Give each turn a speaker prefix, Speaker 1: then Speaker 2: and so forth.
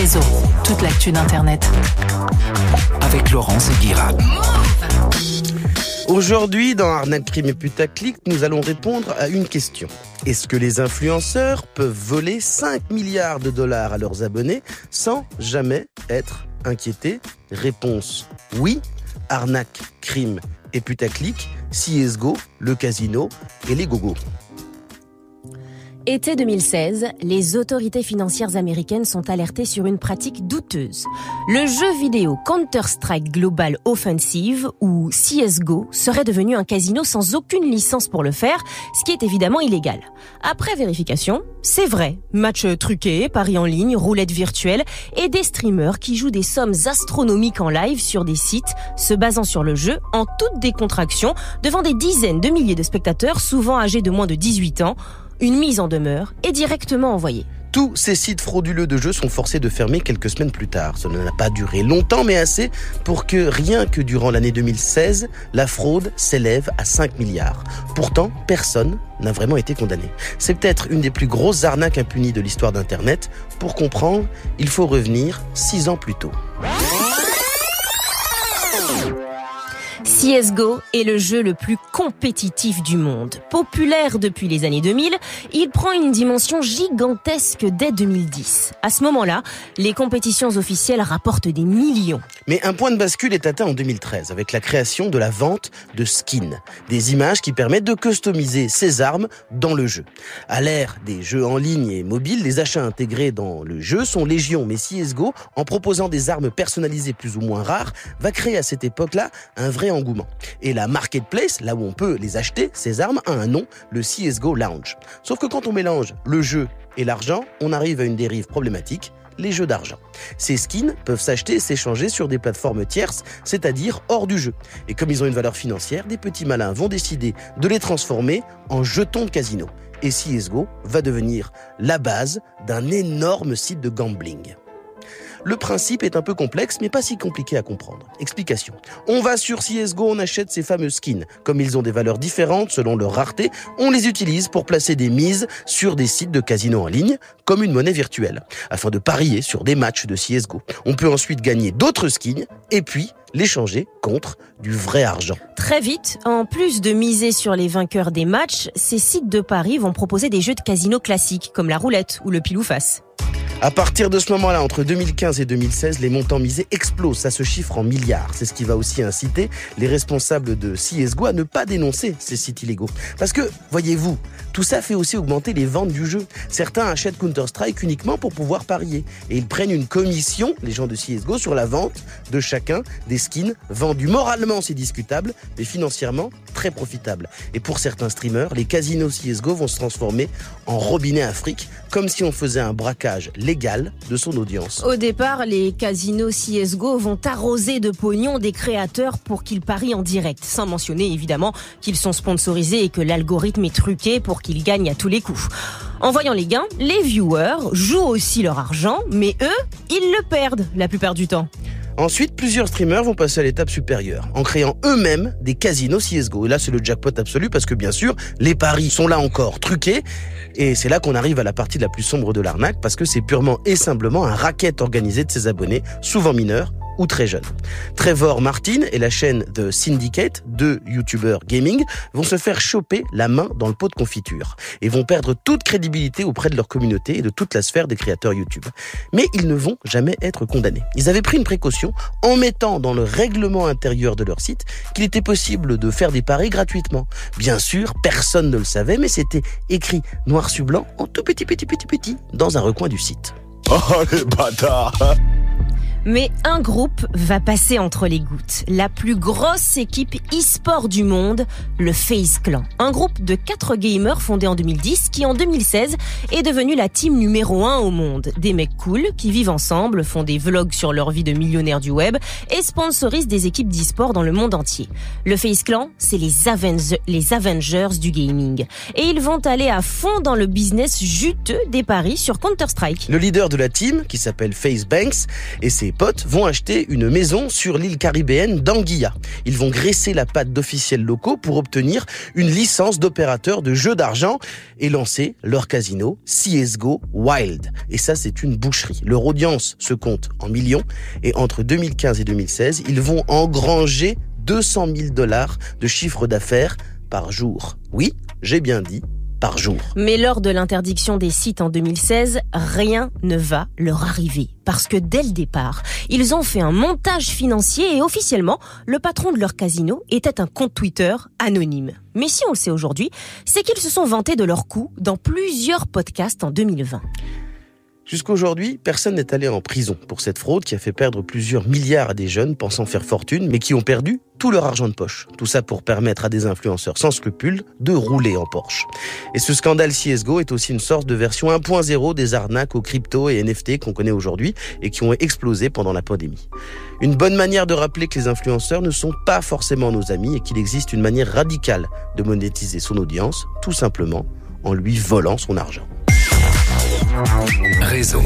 Speaker 1: Réseau, toute l'actu d'Internet.
Speaker 2: Avec Laurence et Guirard.
Speaker 3: Aujourd'hui, dans Arnaque Crime et Putaclic, nous allons répondre à une question. Est-ce que les influenceurs peuvent voler 5 milliards de dollars à leurs abonnés sans jamais être inquiétés? Réponse oui. Arnaque, crime et putaclic, CSGO, le casino et les gogos.
Speaker 4: Été 2016, les autorités financières américaines sont alertées sur une pratique douteuse. Le jeu vidéo Counter-Strike Global Offensive, ou CSGO, serait devenu un casino sans aucune licence pour le faire, ce qui est évidemment illégal. Après vérification, c'est vrai. Match truqué, paris en ligne, roulette virtuelle et des streamers qui jouent des sommes astronomiques en live sur des sites se basant sur le jeu en toute décontraction devant des dizaines de milliers de spectateurs souvent âgés de moins de 18 ans une mise en demeure est directement envoyée.
Speaker 3: Tous ces sites frauduleux de jeux sont forcés de fermer quelques semaines plus tard. Cela n'a pas duré longtemps, mais assez pour que rien que durant l'année 2016, la fraude s'élève à 5 milliards. Pourtant, personne n'a vraiment été condamné. C'est peut-être une des plus grosses arnaques impunies de l'histoire d'Internet. Pour comprendre, il faut revenir 6 ans plus tôt.
Speaker 4: CSGO est le jeu le plus compétitif du monde. Populaire depuis les années 2000, il prend une dimension gigantesque dès 2010. À ce moment-là, les compétitions officielles rapportent des millions.
Speaker 3: Mais un point de bascule est atteint en 2013 avec la création de la vente de skins, des images qui permettent de customiser ses armes dans le jeu. À l'ère des jeux en ligne et mobiles, les achats intégrés dans le jeu sont légion, mais CSGO, en proposant des armes personnalisées plus ou moins rares, va créer à cette époque-là un vrai engouement et la marketplace, là où on peut les acheter, ces armes, a un nom, le CSGO Lounge. Sauf que quand on mélange le jeu et l'argent, on arrive à une dérive problématique, les jeux d'argent. Ces skins peuvent s'acheter et s'échanger sur des plateformes tierces, c'est-à-dire hors du jeu. Et comme ils ont une valeur financière, des petits malins vont décider de les transformer en jetons de casino. Et CSGO va devenir la base d'un énorme site de gambling. Le principe est un peu complexe, mais pas si compliqué à comprendre. Explication. On va sur CSGO, on achète ces fameux skins. Comme ils ont des valeurs différentes selon leur rareté, on les utilise pour placer des mises sur des sites de casino en ligne, comme une monnaie virtuelle, afin de parier sur des matchs de CSGO. On peut ensuite gagner d'autres skins, et puis l'échanger contre du vrai argent.
Speaker 4: Très vite, en plus de miser sur les vainqueurs des matchs, ces sites de paris vont proposer des jeux de casino classiques, comme la roulette ou le pile ou face.
Speaker 3: À partir de ce moment-là, entre 2015 et 2016, les montants misés explosent. Ça se chiffre en milliards. C'est ce qui va aussi inciter les responsables de CSGO à ne pas dénoncer ces sites illégaux. Parce que, voyez-vous, tout ça fait aussi augmenter les ventes du jeu. Certains achètent Counter-Strike uniquement pour pouvoir parier. Et ils prennent une commission, les gens de CSGO, sur la vente de chacun des skins vendus. Moralement, c'est discutable, mais financièrement, très profitable. Et pour certains streamers, les casinos CSGO vont se transformer en robinet afrique, comme si on faisait un braquage légal de son audience.
Speaker 4: Au départ, les casinos CSGO vont arroser de pognon des créateurs pour qu'ils parient en direct, sans mentionner évidemment qu'ils sont sponsorisés et que l'algorithme est truqué pour qu'ils gagnent à tous les coups. En voyant les gains, les viewers jouent aussi leur argent, mais eux, ils le perdent la plupart du temps.
Speaker 3: Ensuite, plusieurs streamers vont passer à l'étape supérieure, en créant eux-mêmes des casinos CSGO. Et là, c'est le jackpot absolu parce que bien sûr, les paris sont là encore truqués. Et c'est là qu'on arrive à la partie la plus sombre de l'arnaque parce que c'est purement et simplement un racket organisé de ses abonnés, souvent mineurs, très jeunes. Trevor Martin et la chaîne The Syndicate, deux youtubeurs gaming, vont se faire choper la main dans le pot de confiture et vont perdre toute crédibilité auprès de leur communauté et de toute la sphère des créateurs YouTube. Mais ils ne vont jamais être condamnés. Ils avaient pris une précaution en mettant dans le règlement intérieur de leur site qu'il était possible de faire des paris gratuitement. Bien sûr, personne ne le savait, mais c'était écrit noir sur blanc en tout petit petit petit petit dans un recoin du site.
Speaker 5: Oh les bâtards
Speaker 4: mais un groupe va passer entre les gouttes. La plus grosse équipe e-sport du monde, le FaZe Clan. Un groupe de quatre gamers fondé en 2010 qui en 2016 est devenu la team numéro un au monde. Des mecs cool qui vivent ensemble, font des vlogs sur leur vie de millionnaires du web et sponsorisent des équipes d'e-sport dans le monde entier. Le FaZe Clan, c'est les, les Avengers du gaming. Et ils vont aller à fond dans le business juteux des paris sur Counter-Strike.
Speaker 3: Le leader de la team, qui s'appelle FaZe Banks, et ses des potes vont acheter une maison sur l'île caribéenne d'Anguilla. Ils vont graisser la patte d'officiels locaux pour obtenir une licence d'opérateur de jeux d'argent et lancer leur casino CSGO Wild. Et ça, c'est une boucherie. Leur audience se compte en millions et entre 2015 et 2016, ils vont engranger 200 000 dollars de chiffre d'affaires par jour. Oui, j'ai bien dit par jour.
Speaker 4: Mais lors de l'interdiction des sites en 2016, rien ne va leur arriver. Parce que dès le départ, ils ont fait un montage financier et officiellement, le patron de leur casino était un compte Twitter anonyme. Mais si on le sait aujourd'hui, c'est qu'ils se sont vantés de leurs coups dans plusieurs podcasts en 2020.
Speaker 3: Jusqu'à aujourd'hui, personne n'est allé en prison pour cette fraude qui a fait perdre plusieurs milliards à des jeunes pensant faire fortune, mais qui ont perdu tout leur argent de poche. Tout ça pour permettre à des influenceurs sans scrupules de rouler en Porsche. Et ce scandale CSGO est aussi une sorte de version 1.0 des arnaques aux crypto et NFT qu'on connaît aujourd'hui et qui ont explosé pendant la pandémie. Une bonne manière de rappeler que les influenceurs ne sont pas forcément nos amis et qu'il existe une manière radicale de monétiser son audience, tout simplement en lui volant son argent.
Speaker 2: Réseau.